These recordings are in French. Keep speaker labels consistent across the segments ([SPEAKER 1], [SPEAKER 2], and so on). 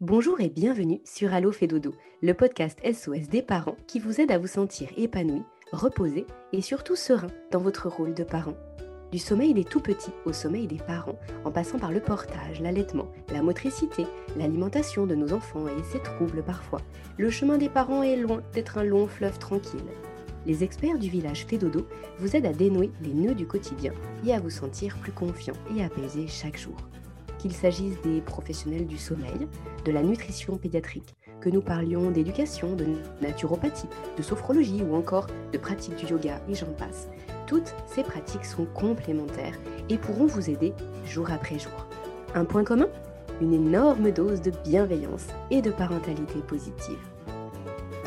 [SPEAKER 1] Bonjour et bienvenue sur Allo fait dodo, le podcast SOS des parents qui vous aide à vous sentir épanoui, reposé et surtout serein dans votre rôle de parent. Du sommeil des tout petits au sommeil des parents, en passant par le portage, l'allaitement, la motricité, l'alimentation de nos enfants et ses troubles parfois, le chemin des parents est loin d'être un long fleuve tranquille. Les experts du village Fédodo vous aident à dénouer les nœuds du quotidien et à vous sentir plus confiant et apaisé chaque jour qu'il s'agisse des professionnels du sommeil, de la nutrition pédiatrique, que nous parlions d'éducation, de naturopathie, de sophrologie ou encore de pratique du yoga et j'en passe. Toutes ces pratiques sont complémentaires et pourront vous aider jour après jour. Un point commun? Une énorme dose de bienveillance et de parentalité positive.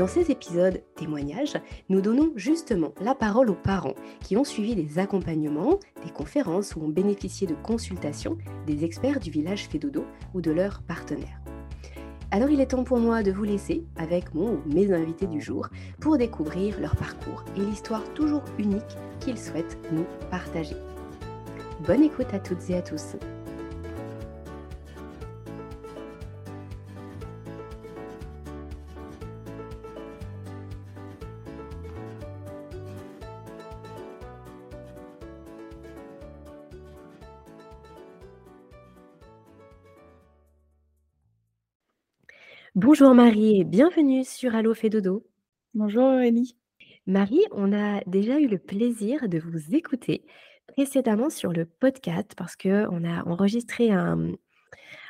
[SPEAKER 1] Dans ces épisodes témoignages, nous donnons justement la parole aux parents qui ont suivi des accompagnements, des conférences ou ont bénéficié de consultations des experts du village Fédodo ou de leurs partenaires. Alors il est temps pour moi de vous laisser avec mon ou mes invités du jour pour découvrir leur parcours et l'histoire toujours unique qu'ils souhaitent nous partager. Bonne écoute à toutes et à tous. Bonjour Marie et bienvenue sur Allo fait dodo.
[SPEAKER 2] Bonjour Aurélie.
[SPEAKER 1] Marie, on a déjà eu le plaisir de vous écouter précédemment sur le podcast parce qu'on a enregistré un,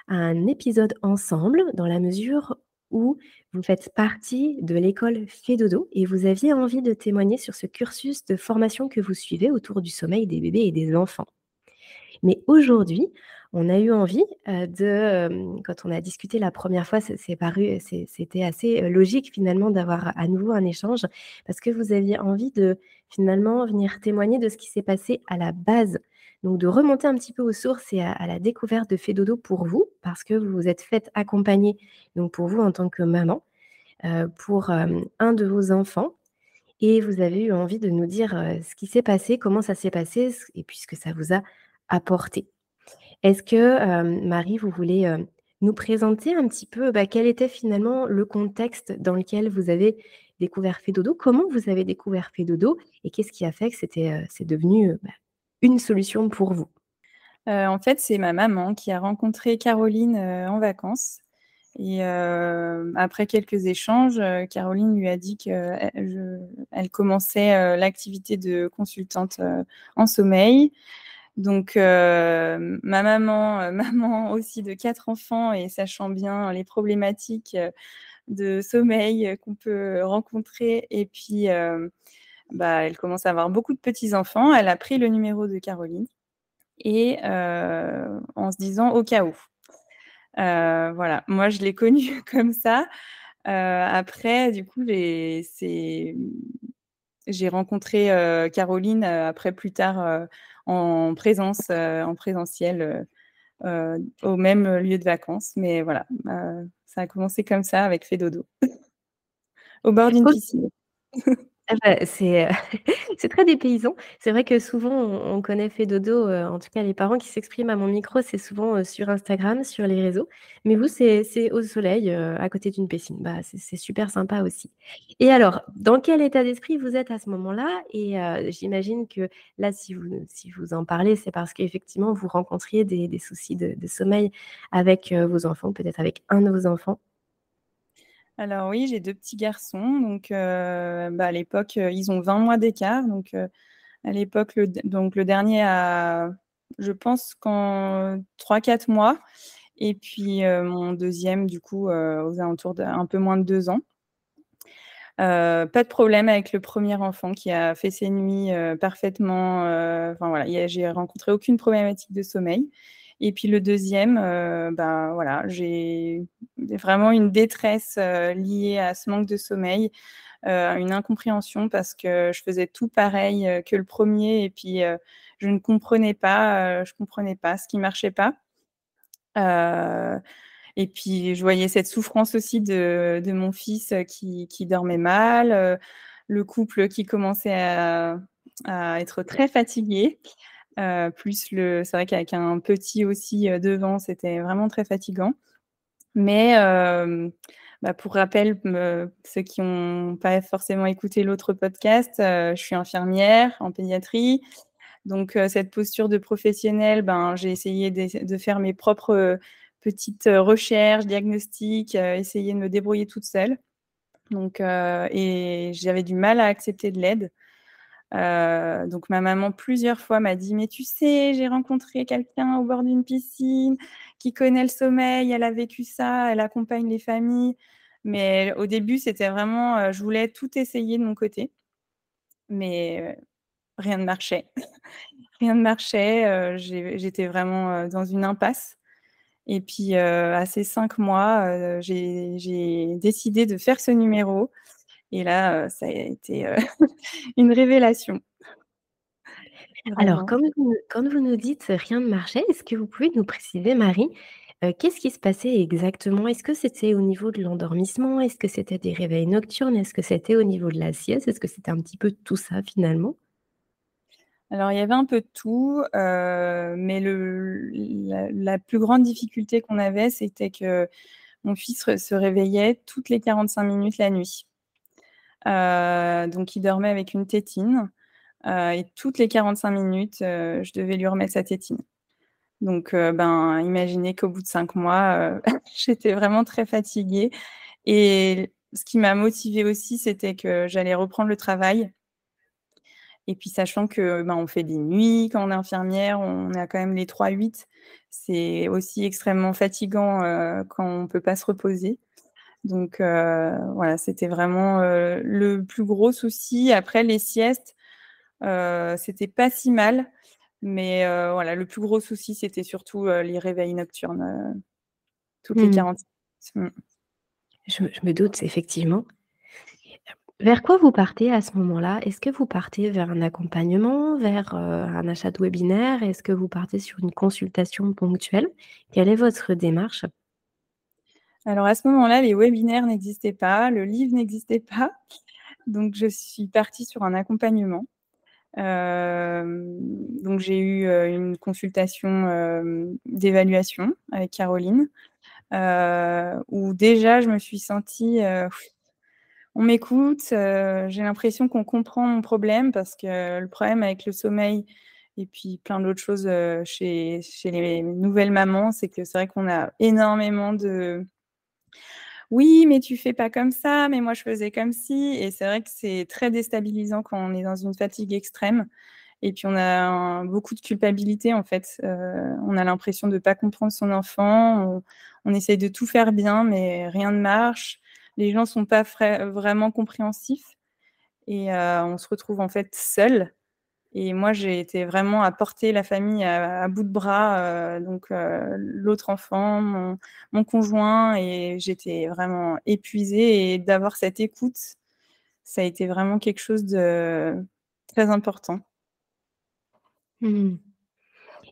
[SPEAKER 1] un épisode ensemble dans la mesure où vous faites partie de l'école Fédodo et vous aviez envie de témoigner sur ce cursus de formation que vous suivez autour du sommeil des bébés et des enfants. Mais aujourd'hui, on a eu envie de, quand on a discuté la première fois, c'est paru, c'était assez logique finalement d'avoir à nouveau un échange parce que vous aviez envie de finalement venir témoigner de ce qui s'est passé à la base. Donc de remonter un petit peu aux sources et à, la découverte de Fédodo pour vous, parce que vous vous êtes fait accompagner, donc pour vous en tant que maman, pour un de vos enfants. Et vous avez eu envie de nous dire ce qui s'est passé, comment ça s'est passé, et puis ce que ça vous a apporté. Est-ce que, Marie, vous voulez nous présenter un petit peu bah, quel était finalement le contexte dans lequel vous avez découvert Fédodo Comment vous avez découvert Fédodo Et qu'est-ce qui a fait que c'était, c'est devenu bah, une solution pour vous?
[SPEAKER 2] En fait, c'est ma maman qui a rencontré Caroline en vacances. Et après quelques échanges, Caroline lui a dit qu'elle elle commençait l'activité de consultante en sommeil. Donc, euh, ma maman, euh, maman aussi de quatre enfants et sachant bien les problématiques euh, de sommeil qu'on peut rencontrer. Et puis, bah, elle commence à avoir beaucoup de petits-enfants. Elle a pris le numéro de Caroline et en se disant au cas où. voilà, moi, je l'ai connue comme ça. après, du coup, j'ai rencontré Caroline après plus tard en présence, euh, en présentiel euh, euh, au même lieu de vacances. Mais voilà, ça a commencé comme ça avec Fédodo, au bord d'une piscine.
[SPEAKER 1] Ah bah, c'est, très dépaysant. C'est vrai que souvent on connaît fait dodo, en tout cas les parents qui s'expriment à mon micro, c'est souvent, sur Instagram, sur les réseaux. Mais vous, c'est au soleil, à côté d'une piscine. Bah, c'est super sympa aussi. Et alors, dans quel état d'esprit vous êtes à ce moment-là? Et j'imagine que là, si vous en parlez, c'est parce qu'effectivement vous rencontriez des soucis de sommeil avec, vos enfants, peut-être avec un de vos enfants?
[SPEAKER 2] Alors oui, j'ai deux petits garçons. Donc, euh, bah, à l'époque, euh, ils ont 20 mois d'écart. Donc, euh, à l'époque, le, donc, le dernier a, je pense, qu'en 3-4 mois. Et puis, mon deuxième, du coup, aux alentours d'un peu moins de deux ans. pas de problème avec le premier enfant qui a fait ses nuits parfaitement. Enfin voilà, j'ai rencontré aucune problématique de sommeil. Et puis le deuxième, euh, ben voilà, j'ai vraiment une détresse euh, liée à ce manque de sommeil, euh, une incompréhension parce que je faisais tout pareil que le premier et puis je ne comprenais pas, je comprenais pas ce qui marchait pas. et puis je voyais cette souffrance aussi de, mon fils qui, dormait mal, le couple qui commençait à être très fatigué. Euh, plus le, c'est vrai qu'avec un petit aussi euh, devant, c'était vraiment très fatigant. Mais bah, pour rappel, ceux qui n'ont pas forcément écouté l'autre podcast, je suis infirmière en pédiatrie. Donc, cette posture de professionnel, ben, j'ai essayé de, faire mes propres petites recherches, diagnostics, essayer de me débrouiller toute seule. Donc, et j'avais du mal à accepter de l'aide. Euh, donc ma maman plusieurs fois m'a dit mais tu sais j'ai rencontré quelqu'un au bord d'une piscine qui connaît le sommeil, elle a vécu ça, elle accompagne les familles. Mais au début c'était vraiment euh, je voulais tout essayer de mon côté, mais euh, rien ne marchait, rien ne marchait. J'étais vraiment dans une impasse. Et puis à ces cinq mois j'ai décidé de faire ce numéro et là, ça a été une révélation.
[SPEAKER 1] Alors, quand vous, quand vous nous dites rien ne marchait, est-ce que vous pouvez nous préciser, Marie, qu'est-ce qui se passait exactement? Est-ce que c'était au niveau de l'endormissement? Est-ce que c'était des réveils nocturnes? Est-ce que c'était au niveau de la sieste? Est-ce que c'était un petit peu tout ça finalement?
[SPEAKER 2] Alors, il y avait un peu de tout, mais le, la, plus grande difficulté qu'on avait, c'était que mon fils se réveillait toutes les 45 minutes la nuit. Euh, donc, il dormait avec une tétine. Euh, et toutes les 45 minutes, euh, je devais lui remettre sa tétine. Donc, ben, imaginez qu'au bout de cinq mois, j'étais vraiment très fatiguée. Et ce qui m'a motivée aussi, c'était que j'allais reprendre le travail. Et puis, sachant que ben, on fait des nuits quand on est infirmière, on a quand même les 3-8. C'est aussi extrêmement fatigant quand on ne peut pas se reposer. Donc euh, voilà, c'était vraiment euh, le plus gros souci. Après les siestes, euh, c'était pas si mal, mais voilà, le plus gros souci, c'était surtout les réveils nocturnes toutes les 40 mmh. Mmh.
[SPEAKER 1] Je, je, me doute, effectivement. Vers quoi vous partez à ce moment-là? Est-ce que vous partez vers un accompagnement, vers un achat de webinaire? Est-ce que vous partez sur une consultation ponctuelle? Quelle est votre démarche?
[SPEAKER 2] Alors à ce moment-là, les webinaires n'existaient pas, le livre n'existait pas. Donc je suis partie sur un accompagnement. Euh, donc j'ai eu euh, une consultation euh, d'évaluation avec Caroline, où déjà je me suis sentie, on m'écoute, j'ai l'impression qu'on comprend mon problème parce que le problème avec le sommeil et puis plein d'autres choses chez, chez les nouvelles mamans, c'est que c'est vrai qu'on a énormément de, oui, mais tu fais pas comme ça, mais moi je faisais comme si. Et c'est vrai que c'est très déstabilisant quand on est dans une fatigue extrême. Et puis on a beaucoup de culpabilité en fait. Euh, on a l'impression de ne pas comprendre son enfant. On, essaye de tout faire bien, mais rien ne marche. Les gens ne sont pas vraiment compréhensifs. Et euh, on se retrouve en fait seul et moi, j'ai été vraiment à porter la famille à, bout de bras, euh, donc euh, l'autre enfant, mon, conjoint, et j'étais vraiment épuisée. Et d'avoir cette écoute, ça a été vraiment quelque chose de très important.
[SPEAKER 1] Mmh.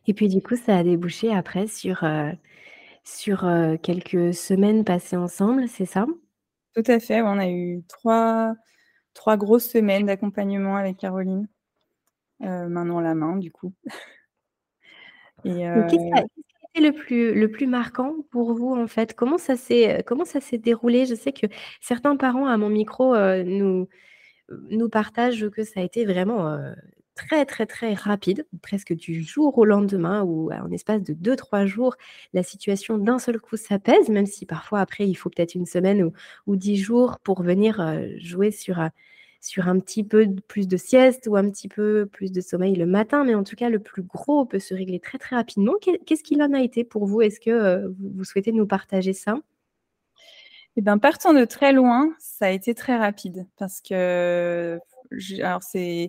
[SPEAKER 1] Et puis du coup, ça a débouché après sur, euh, sur quelques semaines passées ensemble, c'est ça?
[SPEAKER 2] Tout à fait, on a eu trois, trois grosses semaines d'accompagnement avec Caroline. Euh, main dans la main, du coup.
[SPEAKER 1] Et Qu'est-ce qui a été le plus, le plus marquant pour vous, en fait? Comment ça s'est, s'est déroulé? Je sais que certains parents à mon micro nous, nous partagent que ça a été vraiment très, très, très rapide, presque du jour au lendemain, ou en espace de 2-3 jours, la situation d'un seul coup s'apaise, même si parfois après, il faut peut-être une semaine ou, ou 10 jours pour venir jouer sur sur un petit peu plus de sieste ou un petit peu plus de sommeil le matin, mais en tout cas, le plus gros peut se régler très très rapidement. Qu'est-ce qu'il en a été pour vous? Est-ce que euh, vous souhaitez nous partager ça?
[SPEAKER 2] Eh bien, partant de très loin, ça a été très rapide parce que, c'est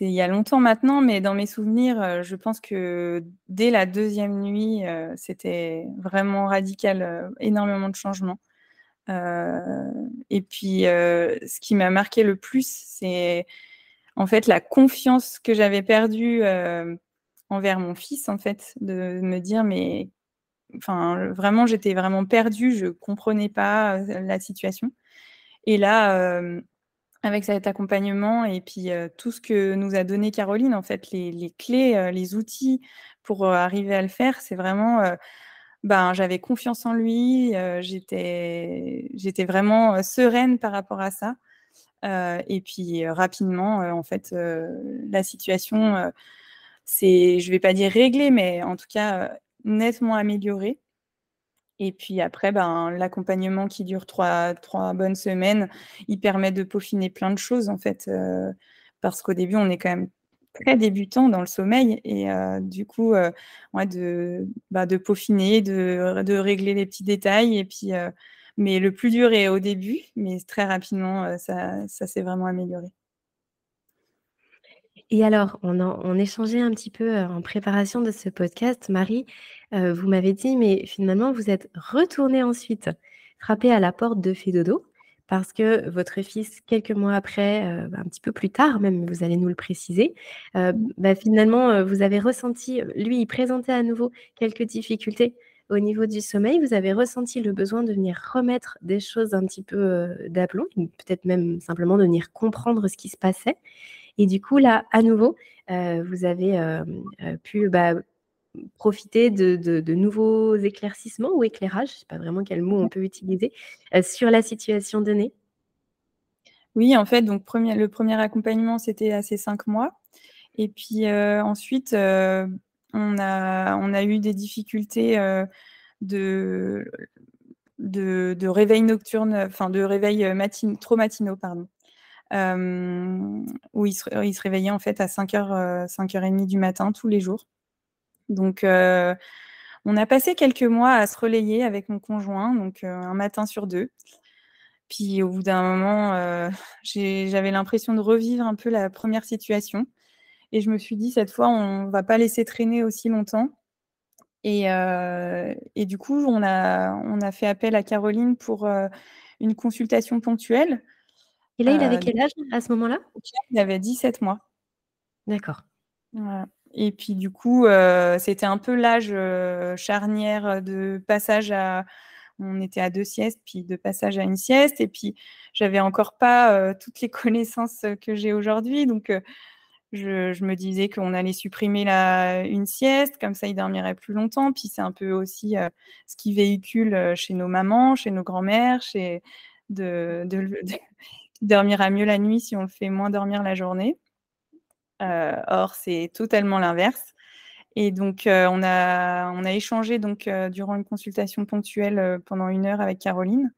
[SPEAKER 2] il y a longtemps maintenant, mais dans mes souvenirs, euh, je pense que dès la deuxième nuit, euh, c'était vraiment radical, énormément de changements. Euh, et puis, euh, ce qui m'a marqué le plus, c'est en fait la confiance que j'avais perdue euh, envers mon fils, en fait, de me dire, mais enfin, vraiment, j'étais vraiment perdue, je comprenais pas la situation. Et là, avec cet accompagnement et puis tout ce que nous a donné Caroline, en fait, les, les clés, les outils pour arriver à le faire, c'est vraiment ben, j'avais confiance en lui, j'étais, j'étais vraiment sereine par rapport à ça. et puis rapidement, en fait, la situation, c'est, je vais pas dire réglée, mais en tout cas nettement améliorée. Et puis après, ben, l'accompagnement qui dure trois, trois bonnes semaines, il permet de peaufiner plein de choses en fait, parce qu'au début, on est quand même très débutant dans le sommeil et euh, du coup euh, de, bah, de peaufiner, de, régler les petits détails et puis euh, mais le plus dur est au début, mais très rapidement ça, ça s'est vraiment amélioré.
[SPEAKER 1] Et alors, on, on échangeait un petit peu en préparation de ce podcast. Marie, vous m'avez dit, mais finalement, vous êtes retournée ensuite frapper à la porte de Fédodo parce que votre fils, quelques mois après, euh, bah, un petit peu plus tard même, vous allez nous le préciser, euh, mmh. bah, finalement, euh, vous avez ressenti, lui, il présentait à nouveau quelques difficultés au niveau du sommeil. Vous avez ressenti le besoin de venir remettre des choses un petit peu d'aplomb, peut-être même simplement de venir comprendre ce qui se passait. Et du coup, là, à nouveau, vous avez pu bah, profiter de, nouveaux éclaircissements ou éclairages, je ne sais pas vraiment quel mot on peut utiliser, euh, sur la situation donnée
[SPEAKER 2] Oui, en fait, donc le premier accompagnement, c'était à ces cinq mois. Et puis euh, ensuite, euh, on, a, eu des difficultés de, réveil nocturne, enfin de réveil matin, trop matinaux, pardon. où il se, il se, réveillait en fait à 5h, 5h30 du matin tous les jours. Donc, euh, on a passé quelques mois à se relayer avec mon conjoint, donc euh, un matin sur deux. Puis au bout d'un moment, euh, j'avais l'impression de revivre un peu la première situation. Et je me suis dit, cette fois, on ne va pas laisser traîner aussi longtemps. Et, du coup, on a, on a fait appel à Caroline pour une consultation ponctuelle.
[SPEAKER 1] Et là, il avait quel âge à ce moment-là?
[SPEAKER 2] Il avait 17 mois.
[SPEAKER 1] D'accord.
[SPEAKER 2] Voilà. Et puis du coup, euh, c'était un peu l'âge euh, charnière de passage à. On était à deux siestes, puis de passage à une sieste. Et puis, j'avais encore pas euh, toutes les connaissances que j'ai aujourd'hui. Donc, je, me disais qu'on allait supprimer la, une sieste, comme ça, il dormirait plus longtemps. Puis, c'est un peu aussi ce qui véhicule chez nos mamans, chez nos grands-mères, chez de, dormira mieux la nuit si on le fait moins dormir la journée. Euh, or, c'est totalement l'inverse. Et donc, euh, on, a, on a échangé donc, euh, durant une consultation ponctuelle pendant une heure avec Caroline.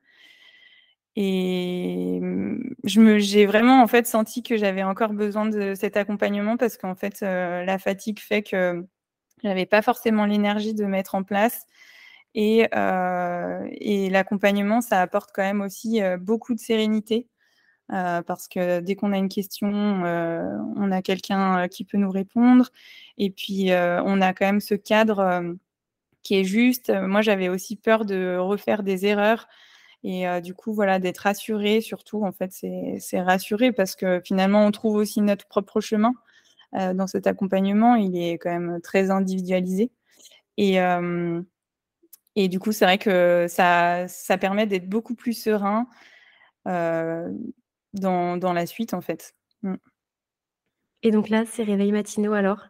[SPEAKER 2] Et mmh, j'ai vraiment en fait senti que j'avais encore besoin de cet accompagnement parce qu'en fait, la fatigue fait que j'avais pas forcément l'énergie de mettre en place. Et, et l'accompagnement, ça apporte quand même aussi beaucoup de sérénité euh, parce que dès qu'on a une question, euh, on a quelqu'un euh, qui peut nous répondre. Et puis, on a quand même ce cadre qui est juste. Moi, j'avais aussi peur de refaire des erreurs. Et du coup, voilà, d'être rassuré, surtout, en fait, c'est rassuré parce que finalement, on trouve aussi notre propre chemin dans cet accompagnement. Il est quand même très individualisé. Et, du coup, c'est vrai que ça permet d'être beaucoup plus serein, dans, la suite, en fait. Mm.
[SPEAKER 1] Et donc là, ces réveils matinaux, alors?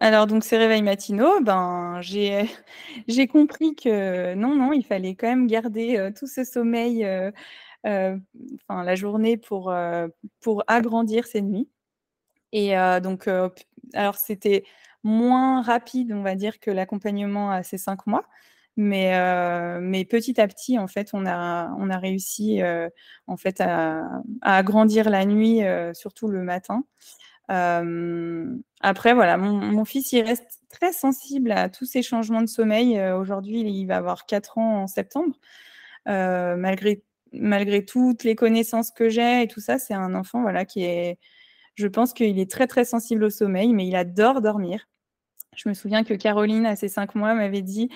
[SPEAKER 2] Alors, donc, ces réveils matinaux, ben, j'ai, j'ai compris que non, non, il fallait quand même garder euh, tout ce sommeil, euh, euh, enfin, la journée pour, pour agrandir ces nuits. Et donc, alors, c'était moins rapide, on va dire, que l'accompagnement à ces cinq mois. Mais, euh, mais petit à petit, en fait, on a, on a réussi euh, en fait, à, à, agrandir la nuit, euh, surtout le matin. après, voilà, mon, fils, il reste très sensible à tous ces changements de sommeil. Aujourd'hui, il va avoir 4 ans en septembre. malgré, malgré toutes les connaissances que j'ai et tout ça, c'est un enfant voilà, qui est, je pense qu'il est très, très sensible au sommeil, mais il adore dormir. Je me souviens que Caroline, à ses 5 mois, m'avait dit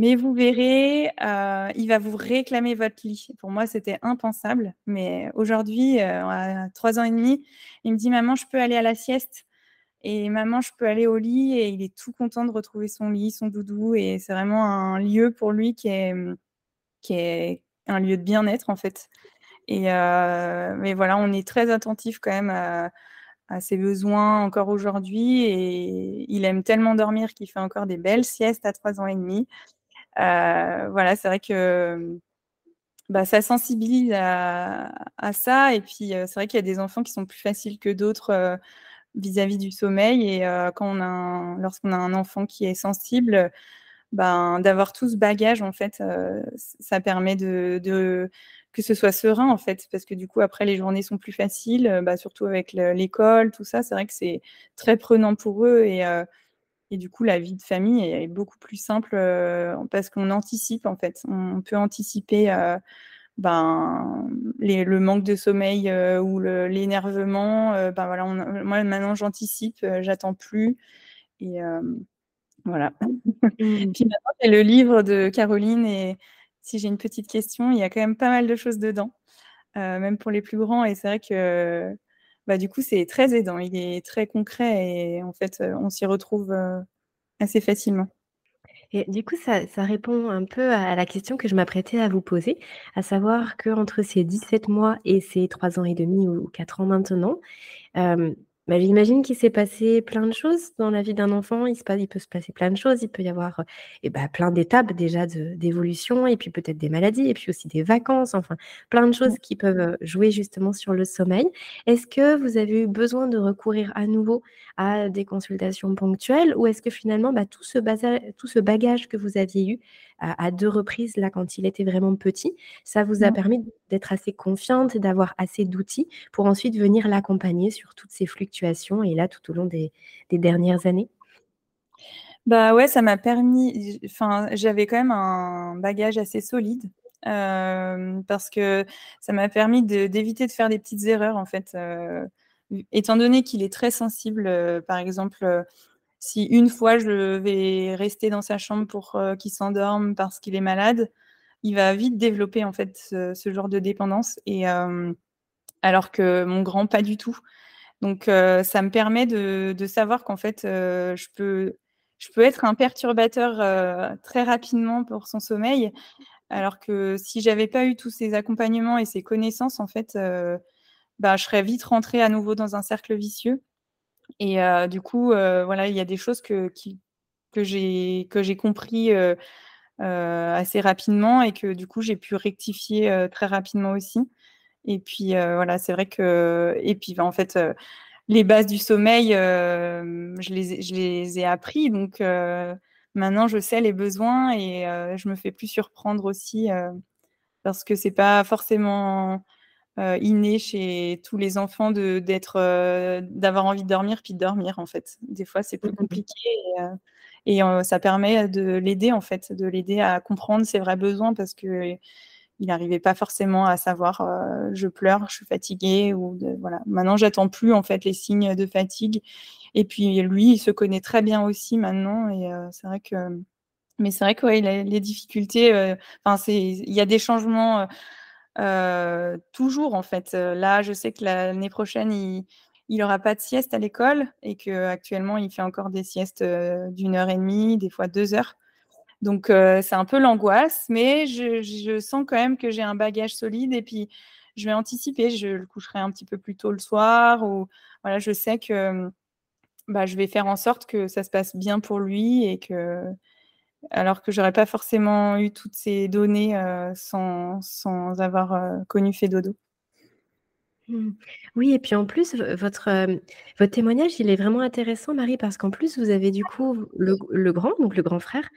[SPEAKER 2] mais vous verrez, euh, il va vous réclamer votre lit. Pour moi, c'était impensable. Mais aujourd'hui, euh, à trois ans et demi, il me dit Maman, je peux aller à la sieste. Et maman, je peux aller au lit. Et il est tout content de retrouver son lit, son doudou. Et c'est vraiment un lieu pour lui qui est, qui est un lieu de bien-être, en fait. Et euh, mais voilà, on est très attentif quand même à, à ses besoins encore aujourd'hui. Et il aime tellement dormir qu'il fait encore des belles siestes à trois ans et demi. Voilà, c'est vrai que bah, ça sensibilise à, ça. Et puis, c'est vrai qu'il y a des enfants qui sont plus faciles que d'autres vis-à-vis du sommeil. Et quand on a lorsqu'on a un enfant qui est sensible, ben, d'avoir tout ce bagage, en fait, ça permet de, que ce soit serein, en fait, parce que du coup, après, les journées sont plus faciles, bah, surtout avec l'école, tout ça. C'est vrai que c'est très prenant pour eux. Et, et du coup, la vie de famille est, beaucoup plus simple parce qu'on anticipe, en fait. On peut anticiper ben, le manque de sommeil ou l'énervement. ben, voilà, moi, maintenant, j'anticipe, j'attends plus. Et voilà. Mmh. Puis maintenant, j'ai le livre de Caroline et si j'ai une petite question, il y a quand même pas mal de choses dedans, même pour les plus grands. Et c'est vrai que bah, du coup, c'est très aidant. Il est très concret et en fait, on s'y retrouve assez facilement.
[SPEAKER 1] Et du coup, ça, répond un peu à la question que je m'apprêtais à vous poser, à savoir qu'entre ces 17 mois et ces 3 ans et demi ou 4 ans maintenant, bah, j'imagine qu'il s'est passé plein de choses dans la vie d'un enfant. Il, se il peut se passer plein de choses. Il peut y avoir et eh bah, plein d'étapes déjà d'évolution, et puis peut-être des maladies, et puis aussi des vacances, enfin plein de choses qui peuvent jouer justement sur le sommeil. Est-ce que vous avez eu besoin de recourir à nouveau à des consultations ponctuelles, ou est-ce que finalement bah, tout, ce tout ce bagage que vous aviez eu à, deux reprises, là, quand il était vraiment petit, ça vous a permis d'être assez confiante et d'avoir assez d'outils pour ensuite venir l'accompagner sur toutes ces fluctuations et là, tout au long des, dernières années?
[SPEAKER 2] Bah ouais, ça m'a permis. Enfin, j'avais quand même un bagage assez solide euh, parce que ça m'a permis d'éviter de, faire des petites erreurs en fait. Euh, étant donné qu'il est très sensible, euh, par exemple, si une fois je vais rester dans sa chambre pour euh, qu'il s'endorme parce qu'il est malade, il va vite développer en fait ce, genre de dépendance. Et euh, alors que mon grand pas du tout. Donc euh, ça me permet de, savoir qu'en fait je peux je peux être un perturbateur très rapidement pour son sommeil. Alors que si j'avais pas eu tous ces accompagnements et ces connaissances, en fait, bah, je serais vite rentrée à nouveau dans un cercle vicieux. Et du coup, voilà, il y a des choses que, que j'ai que j'ai compris assez rapidement et que du coup j'ai pu rectifier très rapidement aussi. Et puis voilà, c'est vrai que et puis bah, en fait les bases du sommeil, je les je les ai appris donc maintenant je sais les besoins et je me fais plus surprendre aussi parce que c'est pas forcément inné chez tous les enfants de d'être euh, d'avoir envie de dormir puis de dormir en fait. Des fois c'est plus mmh compliqué et, euh, ça permet de l'aider en fait, de l'aider à comprendre ses vrais besoins parce que il n'arrivait pas forcément à savoir je pleure, je suis fatiguée ou voilà. Maintenant j'attends plus en fait les signes de fatigue et puis lui il se connaît très bien aussi maintenant et c'est vrai que mais c'est vrai que les difficultés enfin c'est il y a des changements euh, toujours, en fait. Euh, là, je sais que l'année prochaine, il n'aura pas de sieste à l'école et qu'actuellement, il fait encore des siestes euh, d'une heure et demie, des fois deux heures. Donc, c'est un peu l'angoisse, mais je, sens quand même que j'ai un bagage solide et puis je vais anticiper. Je le coucherai un petit peu plus tôt le soir ou voilà, je sais que bah, je vais faire en sorte que ça se passe bien pour lui et que alors que j'aurais pas forcément eu toutes ces données euh, sans, avoir euh, connu Fédodo.
[SPEAKER 1] Mmh. Oui, et puis en plus, votre, euh, votre témoignage, il est vraiment intéressant, Marie, parce qu'en plus, vous avez du coup le, grand, donc le grand frère,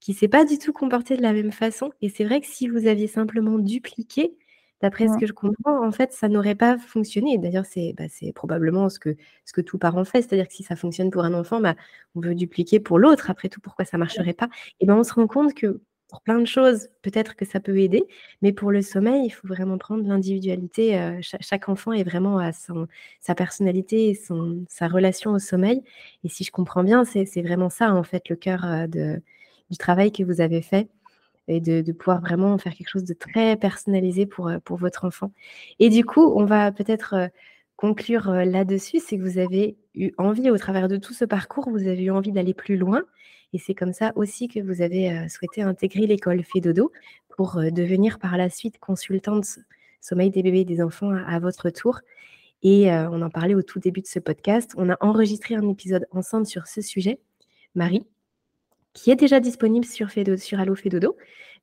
[SPEAKER 1] qui s'est pas du tout comporté de la même façon. Et c'est vrai que si vous aviez simplement dupliqué D'après ce que je comprends, en fait, ça n'aurait pas fonctionné. D'ailleurs, c'est bah, probablement ce que, ce que tout parent fait. C'est-à-dire que si ça fonctionne pour un enfant, bah, on veut dupliquer pour l'autre. Après tout, pourquoi ça ne marcherait pas? Et ben, on se rend compte que pour plein de choses, peut-être que ça peut aider, mais pour le sommeil, il faut vraiment prendre l'individualité. Euh, chaque, enfant est vraiment à son, sa personnalité et son, sa relation au sommeil. Et si je comprends bien, c'est vraiment ça, en fait, le cœur euh, de, du travail que vous avez fait et de, pouvoir vraiment faire quelque chose de très personnalisé pour, euh, pour votre enfant. Et du coup, on va peut-être euh, conclure euh, là-dessus, c'est que vous avez eu envie, au travers de tout ce parcours, vous avez eu envie d'aller plus loin. Et c'est comme ça aussi que vous avez souhaité intégrer l'école Fédodo pour devenir par la suite consultante sommeil des bébés et des enfants à, votre tour. Et on en parlait au tout début de ce podcast. On a enregistré un épisode ensemble sur ce sujet. Marie, qui est déjà disponible sur, Allo Fedodo.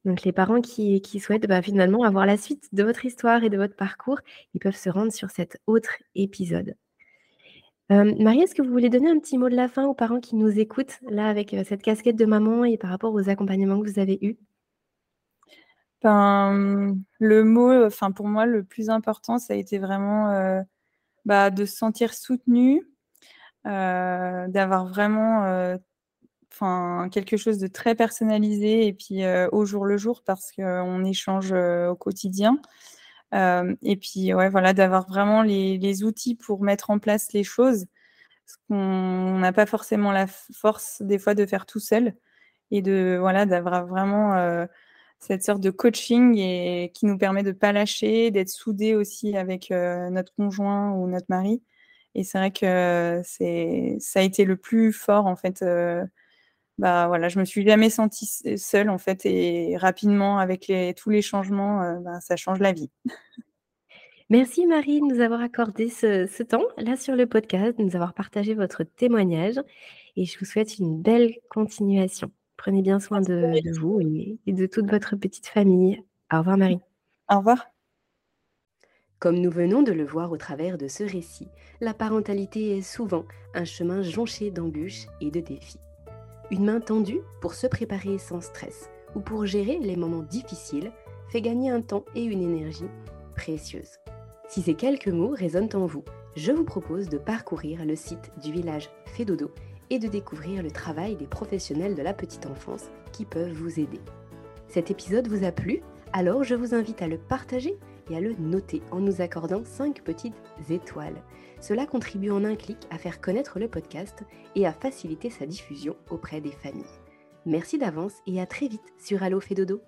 [SPEAKER 1] Donc les parents qui, souhaitent bah, finalement avoir la suite de votre histoire et de votre parcours, ils peuvent se rendre sur cet autre épisode. Euh, Marie, est-ce que vous voulez donner un petit mot de la fin aux parents qui nous écoutent, là, avec euh, cette casquette de maman et par rapport aux accompagnements que vous avez eus?
[SPEAKER 2] Ben, Le mot, enfin pour moi, le plus important, ça a été vraiment euh, bah, de se sentir soutenu, d'avoir vraiment enfin quelque chose de très personnalisé et puis au jour le jour parce qu'on échange au quotidien. et puis ouais, voilà, d'avoir vraiment les, outils pour mettre en place les choses. Parce qu'on n'a pas forcément la force des fois de faire tout seul et de voilà d'avoir vraiment cette sorte de coaching et qui nous permet de ne pas lâcher, d'être soudés aussi avec notre conjoint ou notre mari. Et c'est vrai que c'est ça a été le plus fort en fait bah voilà, je me suis jamais sentie seule en fait et rapidement avec les, tous les changements, euh, bah, ça change la vie.
[SPEAKER 1] Merci Marie de nous avoir accordé ce, temps là sur le podcast, de nous avoir partagé votre témoignage et je vous souhaite une belle continuation. Prenez bien soin de, de vous et, et de toute votre petite famille. Au revoir Marie.
[SPEAKER 2] Au revoir.
[SPEAKER 1] Comme nous venons de le voir au travers de ce récit, la parentalité est souvent un chemin jonché d'embûches et de défis. Une main tendue pour se préparer sans stress ou pour gérer les moments difficiles fait gagner un temps et une énergie précieuse. Si ces quelques mots résonnent en vous, je vous propose de parcourir le site du village Fédodo et de découvrir le travail des professionnels de la petite enfance qui peuvent vous aider. Cet épisode vous a plu? Alors je vous invite à le partager et à le noter en nous accordant 5 petites étoiles. Cela contribue en un clic à faire connaître le podcast et à faciliter sa diffusion auprès des familles. Merci d'avance et à très vite sur Allo Fédodo.